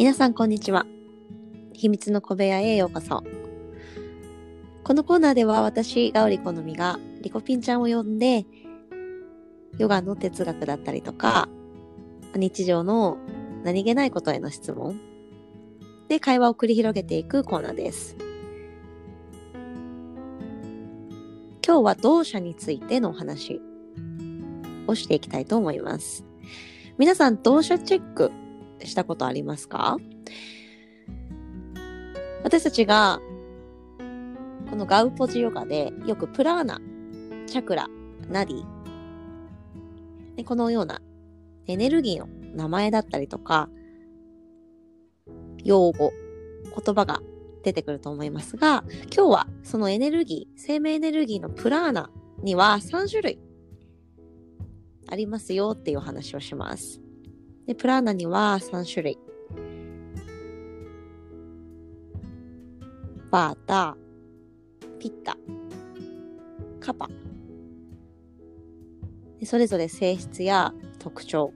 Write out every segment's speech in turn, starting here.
皆さんこんにちは。秘密の小部屋へようこそ。このコーナーでは私ガオリコのみがリコピンちゃんを呼んでヨガの哲学だったりとか日常の何気ないことへの質問。で会話を繰り広げていくコーナーです。今日は同社についてのお話をしていきたいと思います。皆さん同社チェックしたことありますか？私たちがこのガウポジヨガでよくプラーナ、チャクラ、ナディ、でこのようなエネルギーの名前だったりとか、用語、言葉が出てくると思いますが、今日はそのエネルギー、生命エネルギーのプラーナには3種類ありますよっていうお話をします。で、プラーナには3種類。バータ、ピッタ、カパ。でそれぞれ性質や特徴、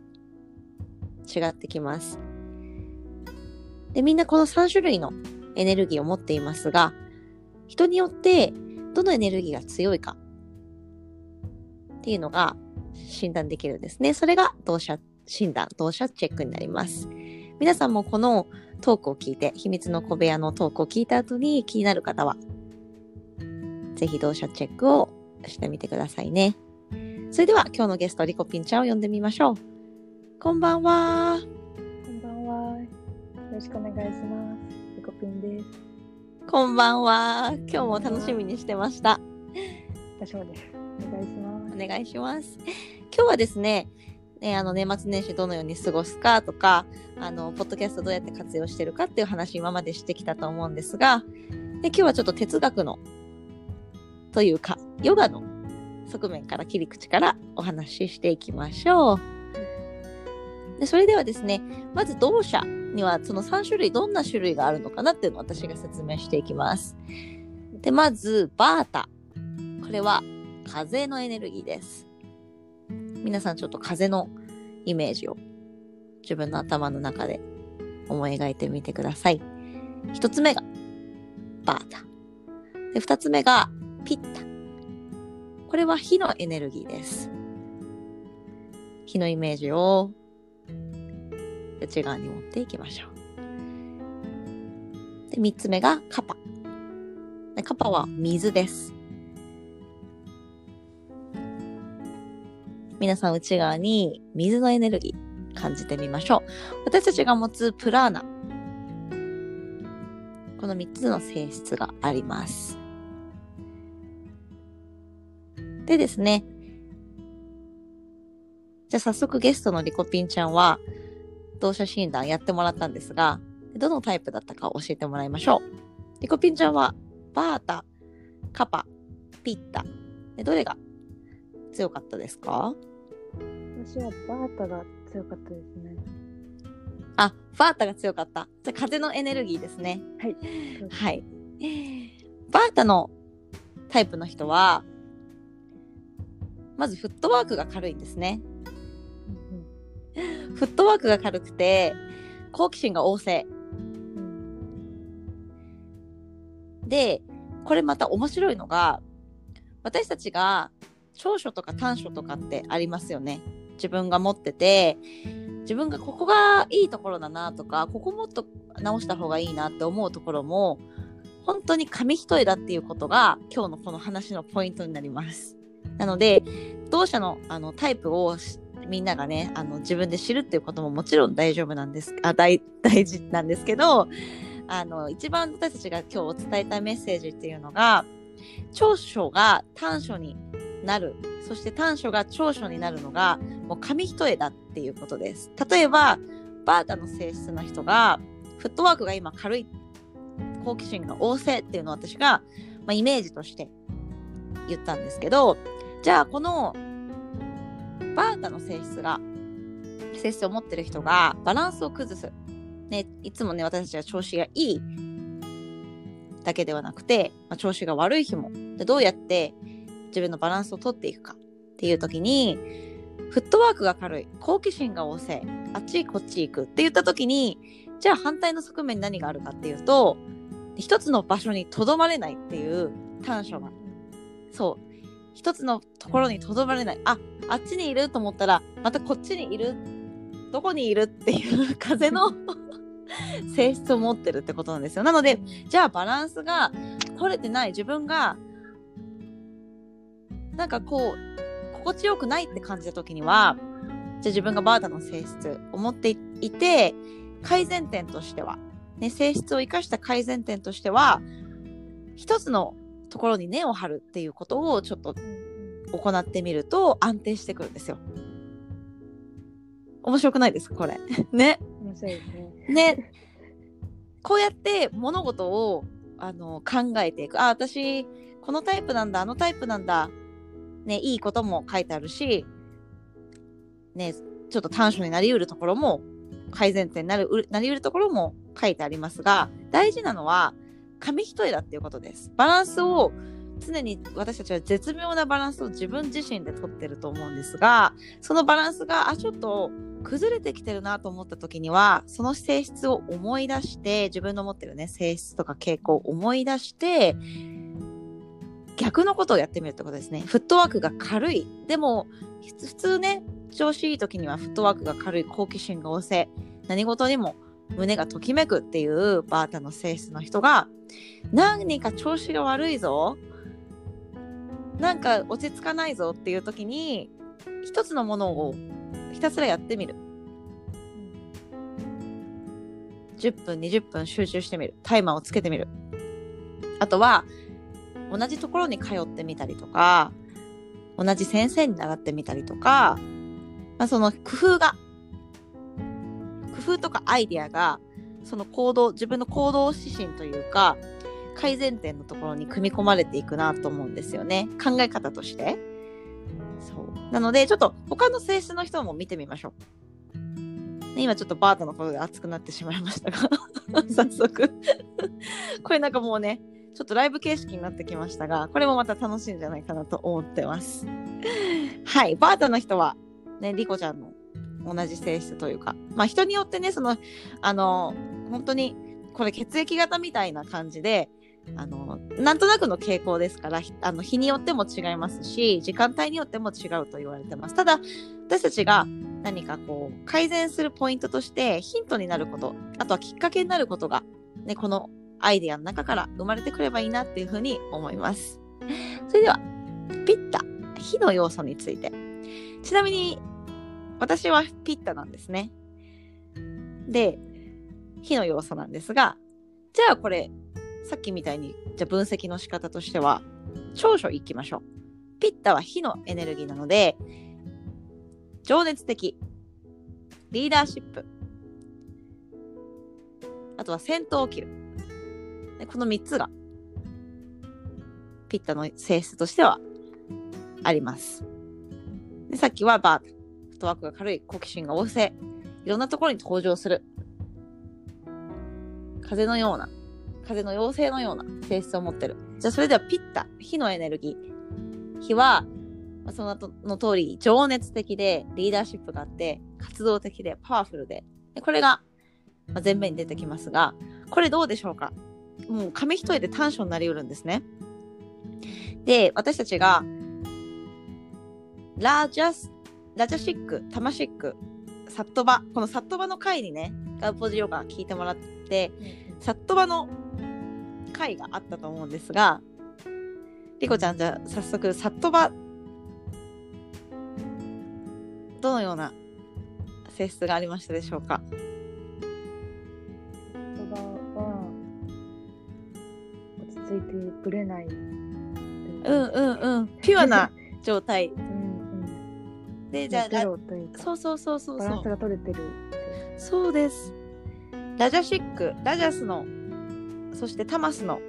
違ってきます。で、みんなこの3種類のエネルギーを持っていますが、人によってどのエネルギーが強いかっていうのが診断できるんですね。それが同社診断、同社チェックになります。皆さんもこのトークを聞いて、秘密の小部屋のトークを聞いた後に気になる方は、ぜひ同社チェックをしてみてくださいね。それでは今日のゲスト、リコピンちゃんを呼んでみましょう。こんばんは。こんばんは。よろしくお願いします。リコピンです。こんばんは。今日も楽しみにしてました。私もです。お願いします。お願いします。今日はですね、ね、あの年末年始どのように過ごすかとか、あの、ポッドキャストどうやって活用してるかっていう話今までしてきたと思うんですが、で今日はちょっと哲学の、というか、ヨガの側面から切り口からお話ししていきましょう。でそれではですね、まず同社にはその3種類どんな種類があるのかなっていうのを私が説明していきます。で、まず、バータ。これは風のエネルギーです。皆さんちょっと風のイメージを自分の頭の中で思い描いてみてください。一つ目がバータ。で、二つ目がピッタ。これは火のエネルギーです。火のイメージを内側に持っていきましょう。で、三つ目がカパ。カパは水です。皆さん内側に水のエネルギー感じてみましょう。私たちが持つプラーナ。この3つの性質があります。でですね。じゃあ早速ゲストのリコピンちゃんは、同社診断やってもらったんですが、どのタイプだったか教えてもらいましょう。リコピンちゃんは、バータ、カパ、ピッタ。どれが強かったですか？私はバータが強かったですね。あ、バータが強かった。じゃ風のエネルギーですね。はい。はい。バータのタイプの人は、まずフットワークが軽いんですね。フットワークが軽くて、好奇心が旺盛。で、これまた面白いのが、私たちが長所とか短所とかってありますよね。自分が持ってて、自分がここがいいところだなとか、ここもっと直した方がいいなって思うところも、本当に紙一重だっていうことが今日のこの話のポイントになります。なので、同社のあのタイプをみんながね、あの自分で知るっていうことももちろん大丈夫なんです、あ、大、大事なんですけど、あの、一番私たちが今日お伝えたいメッセージっていうのが、長所が短所になる。そして短所が長所になるのがもう紙一重だっていうことです。例えばバータの性質の人がフットワークが今軽い好奇心が旺盛っていうのを私が、まあ、イメージとして言ったんですけどじゃあこのバータの性質が性質を持ってる人がバランスを崩す、ね、いつもね私たちは調子がいいだけではなくて、まあ、調子が悪い日も。でどうやって自分のバランスをとっていくかっていう時にフットワークが軽い好奇心が旺盛あっちこっち行くって言った時にじゃあ反対の側面に何があるかっていうと一つの場所にとどまれないっていう短所がそう。一つのところにとどまれない。ああっちにいると思ったらまたこっちにいるどこにいるっていう風の 性質を持ってるってことなんですよ。なのでじゃあバランスが取れてない自分がなんかこう心地よくないって感じた時にはじゃあ自分がバータの性質を持っていて改善点としては、ね、性質を生かした改善点としては一つのところに根を張るっていうことをちょっと行ってみると安定してくるんですよ。面白くないですかこれ。ね。面白いですね。ね。こうやって物事をあの考えていく。あ、私、このタイプなんだ、あのタイプなんだ。ね、いいことも書いてあるし、ね、ちょっと短所になりうるところも、改善点になる、なりうるところも書いてありますが、大事なのは、紙一重だっていうことです。バランスを常に私たちは絶妙なバランスを自分自身でとってると思うんですがそのバランスがあちょっと崩れてきてるなと思った時にはその性質を思い出して自分の持ってるね性質とか傾向を思い出して逆のことをやってみるってことですね。フットワークが軽い。でも普通ね調子いい時にはフットワークが軽い好奇心が旺盛。何事にも胸がときめくっていうバータの性質の人が何か調子が悪いぞ。なんか落ち着かないぞっていう時に一つのものをひたすらやってみる。10分20分集中してみる。タイマーをつけてみる。あとは同じところに通ってみたりとか同じ先生に習ってみたりとか、まあ、その工夫が工夫とかアイディアがその行動自分の行動指針というか改善点のところに組み込まれていくなと思うんですよね。考え方として。そう。なのでちょっと他の性質の人も見てみましょう、ね、今ちょっとバートのことで熱くなってしまいましたが 早速。これなんかもうねちょっとライブ形式になってきましたがこれもまた楽しいんじゃないかなと思ってます。はいバートの人はねリコちゃんの同じ性質というかまあ人によってねそのあの本当にこれ血液型みたいな感じであのなんとなくの傾向ですからあの日によっても違いますし時間帯によっても違うと言われてます。ただ私たちが何かこう改善するポイントとしてヒントになることあとはきっかけになることが、ね、このアイデアの中から生まれてくればいいなっていうふうに思います。それではピッタ火の要素について。ちなみに私はピッタなんですね。で火の要素なんですがじゃあこれさっきみたいにじゃあ分析の仕方としては長所いきましょう。ピッタは火のエネルギーなので情熱的。リーダーシップ。あとは戦闘を切る。でこの3つがピッタの性質としてはありますでさっきはバートフットワークが軽い好奇心が旺盛いろんなところに登場する風のような風の妖精のような性質を持ってる。じゃあそれではピッタ、火のエネルギー。火は、その後の通り、情熱的で、リーダーシップがあって、活動的で、パワフルで。でこれが、ま前面に出てきますが、これどうでしょうか？もう紙一重で短所になりうるんですね。で、私たちが、ラジャス、ラジャシック、タマシック、サットバ、このサットバの回にね、ガウポジヨガ聞いてもらって、サットバの回があったと思うんですが、リコちゃんじゃあ早速、サットバ、どのような性質がありましたでしょうか？落ち着いてぶれない。うんうんうん。ピュアな 状態。うんうん。で、じゃあ、そうそうそうそうそう。バランスが取れてる。そうです。ラジャシック、ラジャスの、そしてタマスの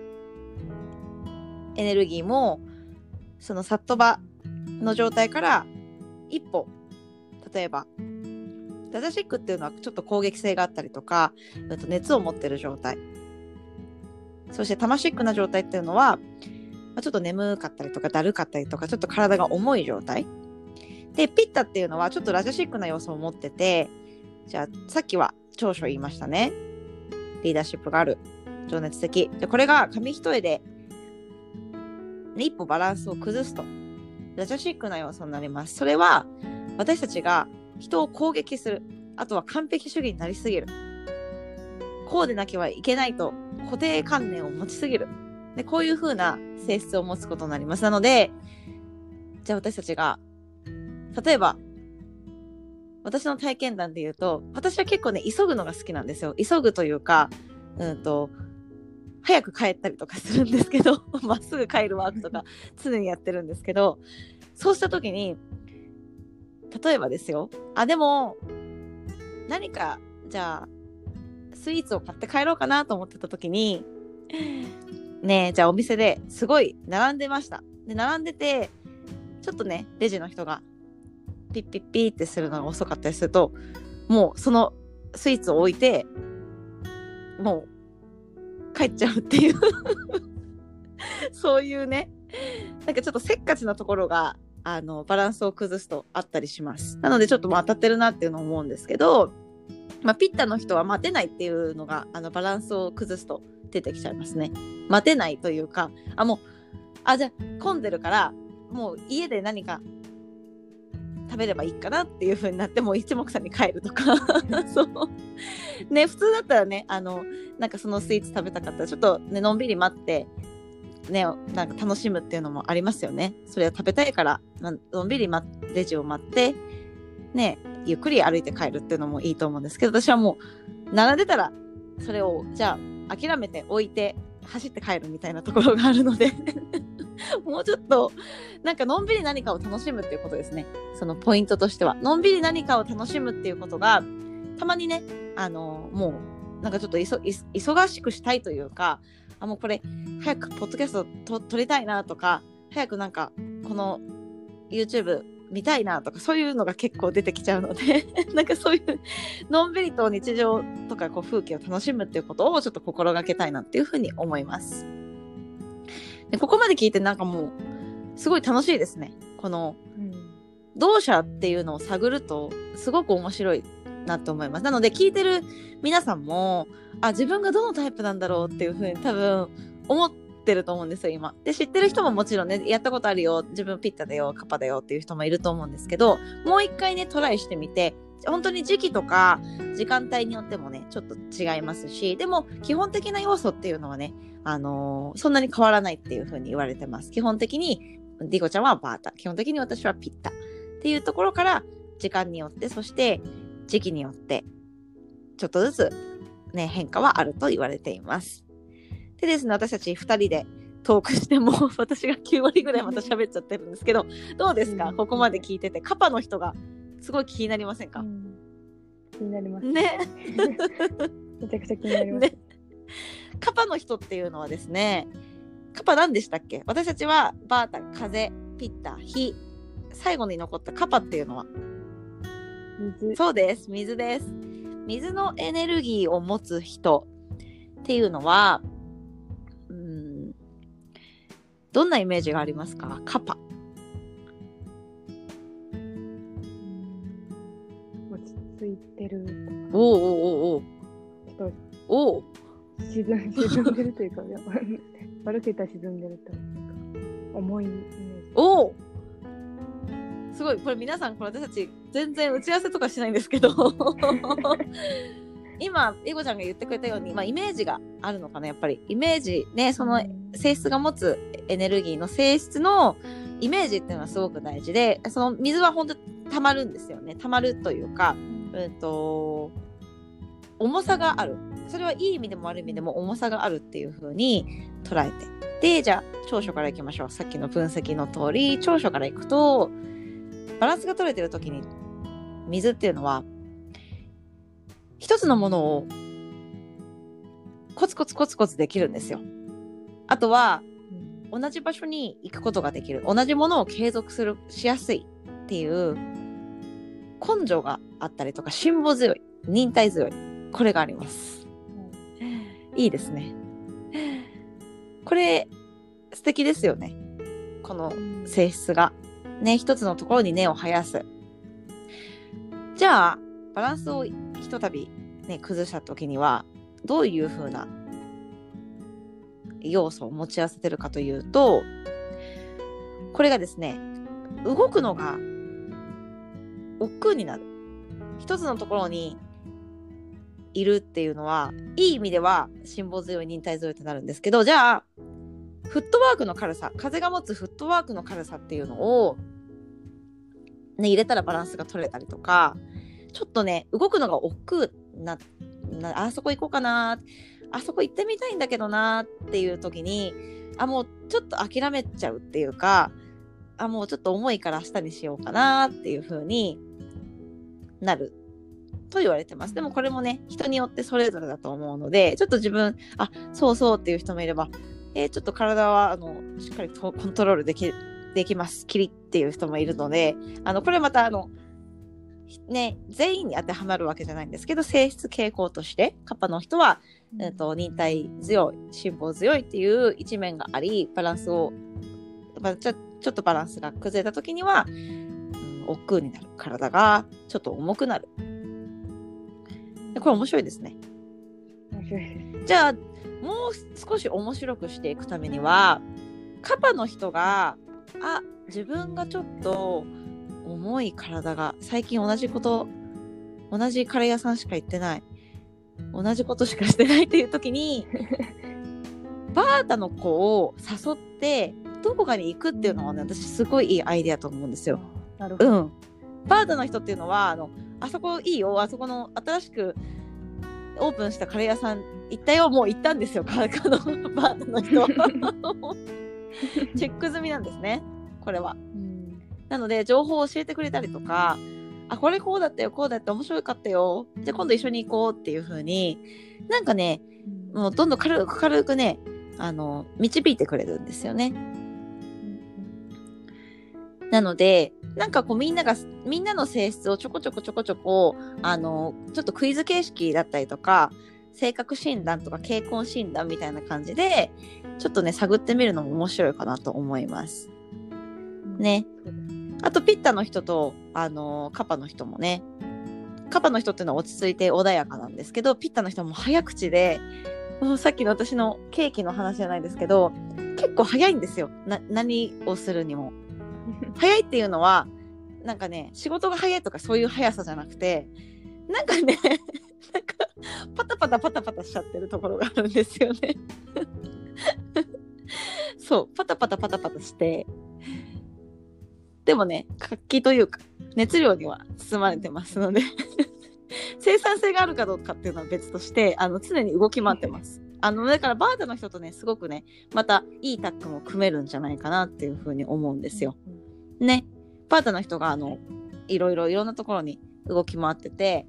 エネルギーも、そのサットバの状態から一歩、例えば、ラジャシックっていうのはちょっと攻撃性があったりとか、うんと熱を持ってる状態。そしてタマシックな状態っていうのは、まあちょっと眠かったりとかだるかったりとか、ちょっと体が重い状態。で、ピッタっていうのはちょっとラジャシックな要素を持ってて、じゃあさっきは長所言いましたね。リーダーシップがある。情熱的。でこれが紙一重で一歩バランスを崩すと。ラジャシックな要素になります。それは私たちが人を攻撃する。あとは完璧主義になりすぎる。こうでなきゃいけないと固定観念を持ちすぎる。でこういう風な性質を持つことになります。なのでじゃあ私たちが例えば私の体験談で言うと私は結構ね急ぐのが好きなんですよ。急ぐというかうんと早く帰ったりとかするんですけど まっすぐ帰るワークとか常にやってるんですけどそうした時に例えばですよ。あでも何かじゃあスイーツを買って帰ろうかなと思ってた時にねえじゃあお店ですごい並んでました。で並んでてちょっとねレジの人がピッピッピーってするのが遅かったりするともうそのスイーツを置いてもう帰っちゃうっていう。そういうね。なんかちょっとせっかちなところがあのバランスを崩すとあったりします。なのでちょっともう当たってるなっていうのを思うんですけど、まあ、ピッタの人は待てないっていうのがあのバランスを崩すと出てきちゃいますね。待てないというかあもうあじゃあ混んでるからもう家で何か食べればいいかなっていう風になってもう一目散に帰るとか。そう。ね普通だったらねあのなんかそのスイーツ食べたかったらちょっとねのんびり待ってねなんか楽しむっていうのもありますよね。それは食べたいからのんびり待レジを待ってねゆっくり歩いて帰るっていうのもいいと思うんですけど私はもう並んでたらそれをじゃあ諦めて置いて走って帰るみたいなところがあるので もうちょっとなんかのんびり何かを楽しむっていうことですね。そのポイントとしては。のんびり何かを楽しむっていうことがたまにねあのもうなんかちょっと忙しくしたいというかあもうこれ早くポッドキャストと撮りたいなとか早くなんかこの YouTube 見たいなとかそういうのが結構出てきちゃうので なんかそういうのんびりと日常とかこう風景を楽しむっていうことをちょっと心がけたいなっていうふうに思います。でここまで聞いてなんかもうすごい楽しいですね。この、同社っていうのを探るとすごく面白いなと思います。なので聞いてる皆さんもあ自分がどのタイプなんだろうっていうふうに多分思ってると思うんですよ今。で知ってる人ももちろんねやったことあるよ自分ピッタだよカパだよっていう人もいると思うんですけどもう一回ねトライしてみて本当に時期とか時間帯によってもねちょっと違いますしでも基本的な要素っていうのはねあのー、そんなに変わらないっていうふうに言われてます。基本的に、ディゴちゃんはバータ。基本的に私はピッタ。っていうところから、時間によって、そして時期によって、ちょっとずつ、ね、変化はあると言われています。でですね、私たち2人でトークしても、私が9割ぐらいまた喋っちゃってるんですけど、どうですか、ここまで聞いてて、カパの人がすごい気になりませんか、うん、気になります。ね。めちゃくちゃ気になります。ねカパの人っていうのはですね、カパ何でしたっけ？私たちはバータ、風、ピッタ、火。最後に残ったカパっていうのは？水。そうです。水です。水のエネルギーを持つ人っていうのは、どんなイメージがありますか？カパ。落ち着いてる。おおおおお。おお。沈ん沈んでるというか、悪く言ったら沈んでるというか、重いイメージ。おおすごい、これ皆さん、これ私たち全然打ち合わせとかしないんですけど今、いごちゃんが言ってくれたように、まあ、イメージがあるのかな、やっぱり。イメージ、ね、その性質が持つエネルギーの性質のイメージっていうのはすごく大事で、その水は本当溜まるんですよね。溜まるというか、うんと、重さがある。それはいい意味でも悪い意味でも重さがあるっていう風に捉えて。で、じゃあ、長所からいきましょう。さっきの分析の通り、長所からいくと、バランスが取れてる時に、水っていうのは、一つのものをコツコツコツコツできるんですよ。あとは、同じ場所に行くことができる。同じものを継続する、しやすいっていう根性があったりとか、辛抱強い、忍耐強い。これがあります。いいですね。これ、素敵ですよね。この性質が。ね、一つのところに根を生やす。じゃあ、バランスをひとたびね、崩した時には、どういう風な要素を持ち合わせてるかというとこれがですね動くのが億劫になる。一つのところにいるっていうのはいい意味では辛抱強い忍耐強いってなるんですけどじゃあフットワークの軽さ風が持つフットワークの軽さっていうのを、ね、入れたらバランスが取れたりとかちょっとね動くのが億劫ななあそこ行こうかなあそこ行ってみたいんだけどなっていう時にあもうちょっと諦めちゃうっていうかあもうちょっと重いから明日にしようかなっていう風になると言われてます。でもこれもね、人によってそれぞれだと思うので、ちょっと自分、あ、そうそうっていう人もいれば、えー、ちょっと体は、あの、しっかりコントロールでき、できます。キリっていう人もいるので、あの、これまた、あの、ね、全員に当てはまるわけじゃないんですけど、性質傾向として、カッパの人は、えーと、忍耐強い、辛抱強いっていう一面があり、バランスを、まあ、ちょちょっとバランスが崩れた時には、うん、億劫になる。体がちょっと重くなる。これ面白いですね。面白いです。じゃあ、もう少し面白くしていくためには、カパの人が、あ、自分がちょっと重い体が、最近同じこと、同じカレー屋さんしか行ってない。同じことしかしてないっていう時に、バータの子を誘って、どこかに行くっていうのはね、私すごいいいアイデアと思うんですよ。なるほど。うん。バータの人っていうのは、あの、あそこいいよ、あそこの新しくオープンしたカレー屋さん行ったよ、もう行ったんですよ、カのバータの人。チェック済みなんですね、これは。なので、情報を教えてくれたりとか、あ、これこうだったよ、こうだった面白かったよ。じゃあ今度一緒に行こうっていう風に、なんかね、もうどんどん軽く軽くね、あの、導いてくれるんですよね。なので、なんかこうみんなが、みんなの性質をちょこちょこちょこちょこ、あの、ちょっとクイズ形式だったりとか、性格診断とか傾向診断みたいな感じで、ちょっとね、探ってみるのも面白いかなと思います。ね。あと、ピッタの人と、あの、カパの人もね、カパの人っていうのは落ち着いて穏やかなんですけど、ピッタの人も早口で、さっきの私のケーキの話じゃないですけど、結構早いんですよ。な、何をするにも。早いっていうのは、なんかね、仕事が早いとかそういう速さじゃなくて、なんかね、なんか、パタパタパタパタしちゃってるところがあるんですよね。そう、パタパタパタパタして、でもね、活気というか、熱量には包まれてますので 生産性があるかどうかっていうのは別として、あの、常に動き回ってます。あの、だからバータの人とね、すごくね、またいいタッグも組めるんじゃないかなっていうふうに思うんですよ。ね。バータの人が、あの、いろいろいろんなところに動き回ってて、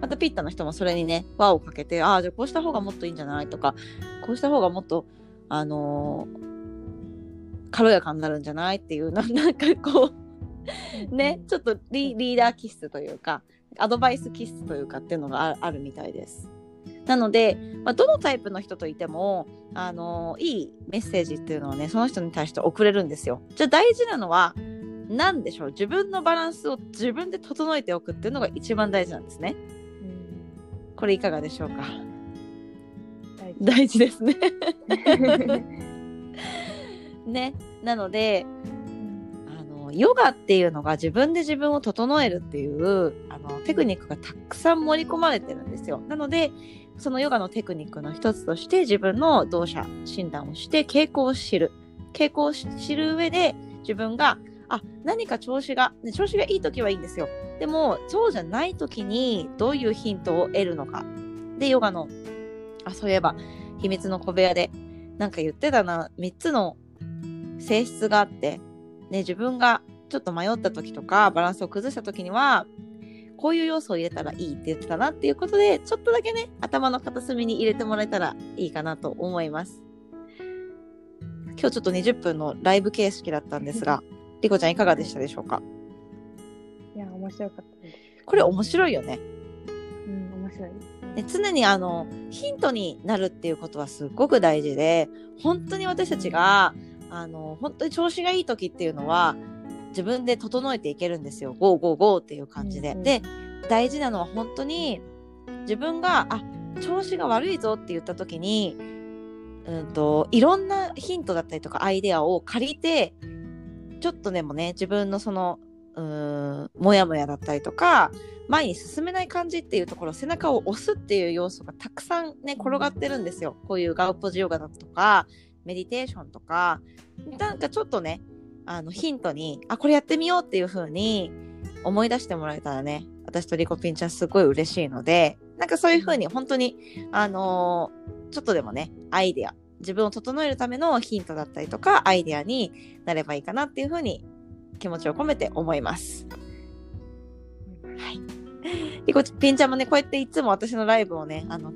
またピッタの人もそれにね、輪をかけて、ああ、じゃあこうした方がもっといいんじゃないとか、こうした方がもっと、あのー、軽やかになるんじゃない？っていう、な なんかこうね、ちょっとリーダー気質というか、アドバイス気質というかっていうのがあるみたいです。なので、まあ、どのタイプの人といても、あのいいメッセージっていうのはね、その人に対して送れるんですよ。じゃあ大事なのは、何でしょう？自分のバランスを自分で整えておくっていうのが一番大事なんですね。うん、これいかがでしょうか？大事ですね ね。なので、あの、ヨガっていうのが自分で自分を整えるっていうあのテクニックがたくさん盛り込まれてるんですよ。なので、そのヨガのテクニックの一つとして自分の動作診断をして傾向を知る。傾向を知る上で自分が、あ、何か調子が、調子がいい時はいいんですよ。でも、そうじゃない時にどういうヒントを得るのか。で、ヨガの、あ、そういえば、秘密の小部屋で、なんか言ってたな、3つの性質があって、ね、自分がちょっと迷った時とか、バランスを崩した時には、こういう要素を入れたらいいって言ってたなっていうことで、ちょっとだけね、頭の片隅に入れてもらえたらいいかなと思います。今日ちょっと20分のライブ形式だったんですが、リコちゃんいかがでしたでしょうか？いや、面白かったです。これ面白いよね。うん、面白い。で常にあのヒントになるっていうことはすっごく大事で本当に私たちがあの本当に調子がいい時っていうのは自分で整えていけるんですよ。ゴーゴーゴーっていう感じで。うんうん、で、大事なのは本当に自分が、あ、調子が悪いぞって言った時に、うんと、いろんなヒントだったりとかアイデアを借りて、ちょっとでもね、自分のその、うーん、もやもやだったりとか、前に進めない感じっていうところ、背中を押すっていう要素がたくさんね、転がってるんですよ。こういうガウポジヨガだとか、メディテーションとか、なんかちょっとね、あの、ヒントに、あ、これやってみようっていう風に思い出してもらえたらね、私とリコピンちゃんすごい嬉しいので、なんかそういう風に本当に、あのーちょっとでもね、アイデア、自分を整えるためのヒントだったりとか、アイデアになればいいかなっていう風に気持ちを込めて思います。はい。リコピンちゃんもね、こうやっていつも私のライブをね、あの、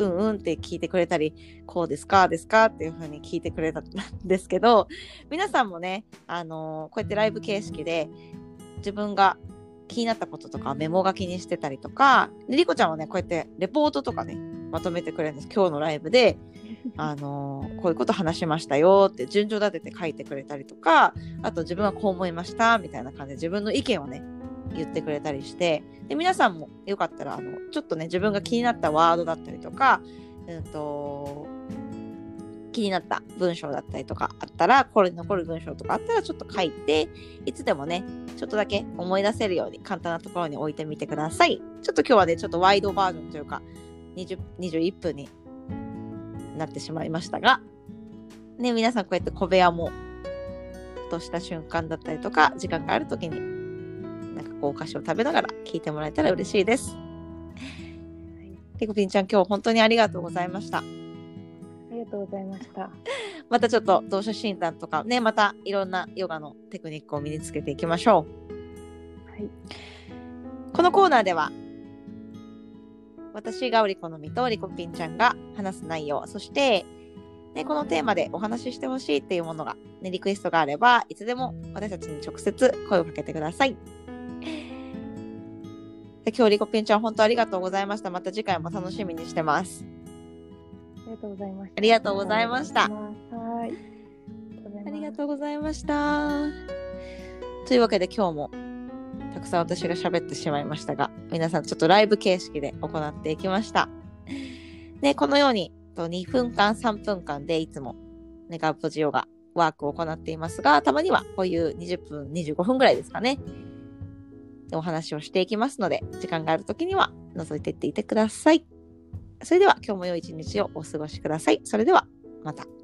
うんうんって聞いてくれたり、こうですかですかっていう風に聞いてくれたんですけど、皆さんもね、あのーこうやってライブ形式で自分が気になったこととかメモ書きにしてたりとか、でリコちゃんはね、こうやってレポートとかね、まとめてくれるんです。今日のライブで、あのーこういうこと話しましたよって順序立てて書いてくれたりとか、あと自分はこう思いましたみたいな感じで自分の意見をね、言ってくれたりして、で、皆さんもよかったら、あの、ちょっとね、自分が気になったワードだったりとか、うんと、気になった文章だったりとかあったら、これに残る文章とかあったらちょっと書いて、いつでもね、ちょっとだけ思い出せるように簡単なところに置いてみてください。ちょっと今日はね、ちょっとワイドバージョンというか、20 21分になってしまいましたが、ね、皆さんこうやって小部屋も、とした瞬間だったりとか、時間があるときに、こうお菓子を食べながら聞いてもらえたら嬉しいです。リコピンちゃん、今日本当にありがとうございました。ありがとうございました。またちょっと同社診断とかね、またいろんなヨガのテクニックを身につけていきましょう。はい。このコーナーでは、私がおりこのみとリコピンちゃんが話す内容、そして、ね、このテーマでお話ししてほしいっていうものが、ね、リクエストがあれば、いつでも私たちに直接声をかけてください。で今日リコピンちゃん本当ありがとうございました。また次回も楽しみにしてます。ありがとうございました。ありがとうございましたはい。ありがとうございました。というわけで今日もたくさん私が喋ってしまいましたが、皆さんちょっとライブ形式で行っていきました。で、このようにと2分間、3分間でいつもネガポジヨガワークを行っていますが、たまにはこういう20分、25分ぐらいですかね。お話をしていきますので、時間があるときには覗いていっていてください。それでは今日も良い一日をお過ごしください。それではまた。